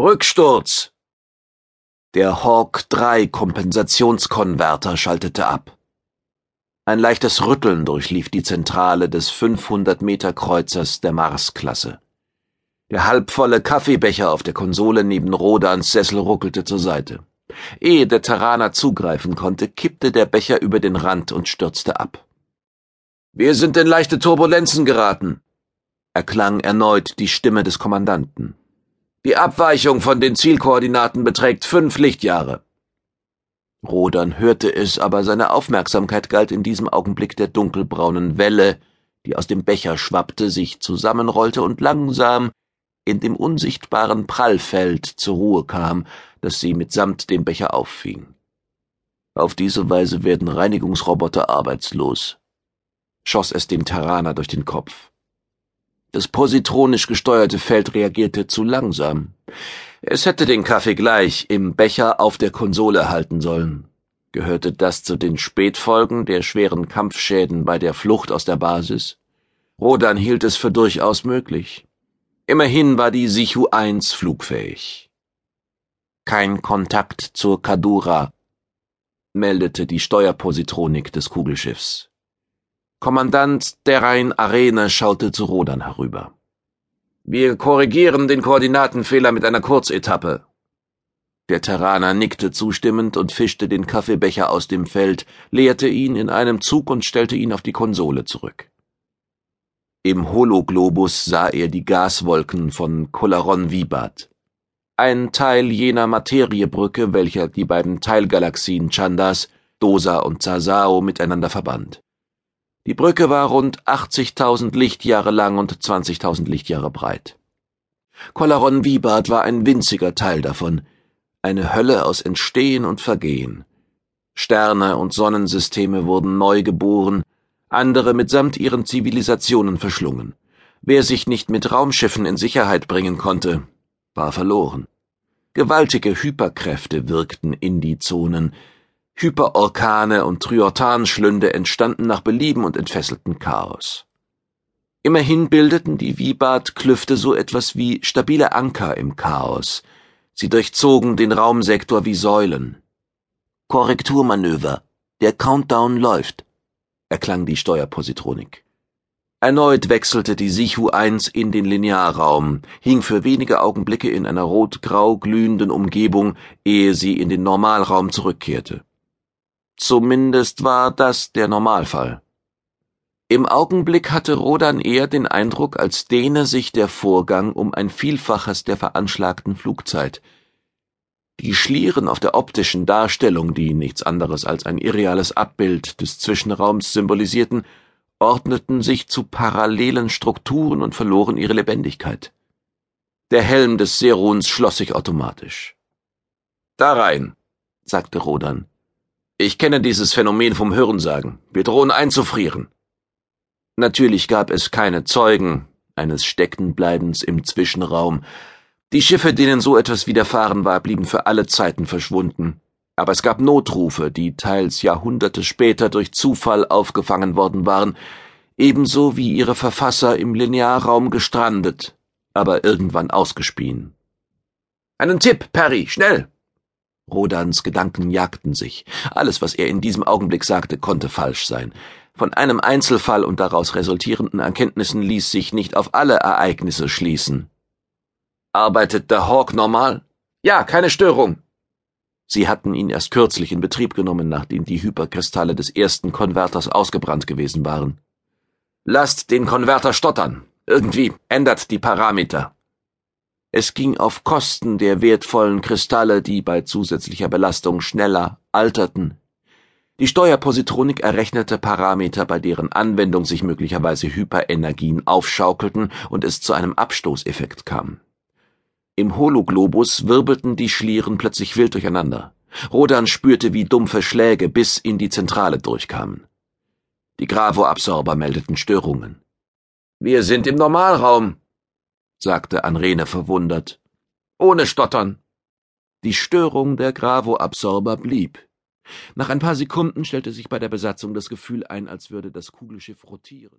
Rücksturz! Der Hawk 3 Kompensationskonverter schaltete ab. Ein leichtes Rütteln durchlief die Zentrale des 500 Meter Kreuzers der Mars-Klasse. Der halbvolle Kaffeebecher auf der Konsole neben Rodans Sessel ruckelte zur Seite. Ehe der Terraner zugreifen konnte, kippte der Becher über den Rand und stürzte ab. Wir sind in leichte Turbulenzen geraten, erklang erneut die Stimme des Kommandanten. Die Abweichung von den Zielkoordinaten beträgt fünf Lichtjahre. Rodan hörte es, aber seine Aufmerksamkeit galt in diesem Augenblick der dunkelbraunen Welle, die aus dem Becher schwappte, sich zusammenrollte und langsam in dem unsichtbaren Prallfeld zur Ruhe kam, das sie mitsamt dem Becher auffing. Auf diese Weise werden Reinigungsroboter arbeitslos, schoss es dem Terraner durch den Kopf. Das positronisch gesteuerte Feld reagierte zu langsam. Es hätte den Kaffee gleich im Becher auf der Konsole halten sollen. Gehörte das zu den Spätfolgen der schweren Kampfschäden bei der Flucht aus der Basis? Rodan hielt es für durchaus möglich. Immerhin war die Sichu 1 flugfähig. Kein Kontakt zur Kadura, meldete die Steuerpositronik des Kugelschiffs. Kommandant der Rhein Arena schaute zu Rodan herüber. Wir korrigieren den Koordinatenfehler mit einer Kurzetappe. Der Terraner nickte zustimmend und fischte den Kaffeebecher aus dem Feld, leerte ihn in einem Zug und stellte ihn auf die Konsole zurück. Im Hologlobus sah er die Gaswolken von Kolaron Vibat. Ein Teil jener Materiebrücke, welcher die beiden Teilgalaxien Chandas, Dosa und Sasao miteinander verband. Die Brücke war rund 80.000 Lichtjahre lang und 20.000 Lichtjahre breit. Kolaron Vibat war ein winziger Teil davon, eine Hölle aus Entstehen und Vergehen. Sterne und Sonnensysteme wurden neu geboren, andere mitsamt ihren Zivilisationen verschlungen. Wer sich nicht mit Raumschiffen in Sicherheit bringen konnte, war verloren. Gewaltige Hyperkräfte wirkten in die Zonen, Hyperorkane und Tryortanschlünde entstanden nach Belieben und entfesselten Chaos. Immerhin bildeten die Wibat-Klüfte so etwas wie stabile Anker im Chaos. Sie durchzogen den Raumsektor wie Säulen. Korrekturmanöver. Der Countdown läuft, erklang die Steuerpositronik. Erneut wechselte die Sichu 1 in den Linearraum, hing für wenige Augenblicke in einer rot-grau glühenden Umgebung, ehe sie in den Normalraum zurückkehrte. Zumindest war das der Normalfall. Im Augenblick hatte Rodan eher den Eindruck, als dehne sich der Vorgang um ein Vielfaches der veranschlagten Flugzeit. Die Schlieren auf der optischen Darstellung, die nichts anderes als ein irreales Abbild des Zwischenraums symbolisierten, ordneten sich zu parallelen Strukturen und verloren ihre Lebendigkeit. Der Helm des Seruns schloss sich automatisch. Da rein, sagte Rodan. Ich kenne dieses Phänomen vom Hörensagen. Wir drohen einzufrieren. Natürlich gab es keine Zeugen eines Steckenbleibens im Zwischenraum. Die Schiffe, denen so etwas widerfahren war, blieben für alle Zeiten verschwunden. Aber es gab Notrufe, die teils Jahrhunderte später durch Zufall aufgefangen worden waren, ebenso wie ihre Verfasser im Linearraum gestrandet, aber irgendwann ausgespien. Einen Tipp, Perry, schnell! Rodans Gedanken jagten sich. Alles, was er in diesem Augenblick sagte, konnte falsch sein. Von einem Einzelfall und daraus resultierenden Erkenntnissen ließ sich nicht auf alle Ereignisse schließen. Arbeitet der Hawk normal? Ja, keine Störung. Sie hatten ihn erst kürzlich in Betrieb genommen, nachdem die Hyperkristalle des ersten Konverters ausgebrannt gewesen waren. Lasst den Konverter stottern. Irgendwie ändert die Parameter. Es ging auf Kosten der wertvollen Kristalle, die bei zusätzlicher Belastung schneller alterten. Die Steuerpositronik errechnete Parameter, bei deren Anwendung sich möglicherweise Hyperenergien aufschaukelten und es zu einem Abstoßeffekt kam. Im Hologlobus wirbelten die Schlieren plötzlich wild durcheinander. Rodan spürte, wie dumpfe Schläge bis in die Zentrale durchkamen. Die Gravo-Absorber meldeten Störungen. Wir sind im Normalraum, sagte Anrene verwundert. Ohne Stottern. Die Störung der Gravo-Absorber blieb. Nach ein paar Sekunden stellte sich bei der Besatzung das Gefühl ein, als würde das Kugelschiff rotieren.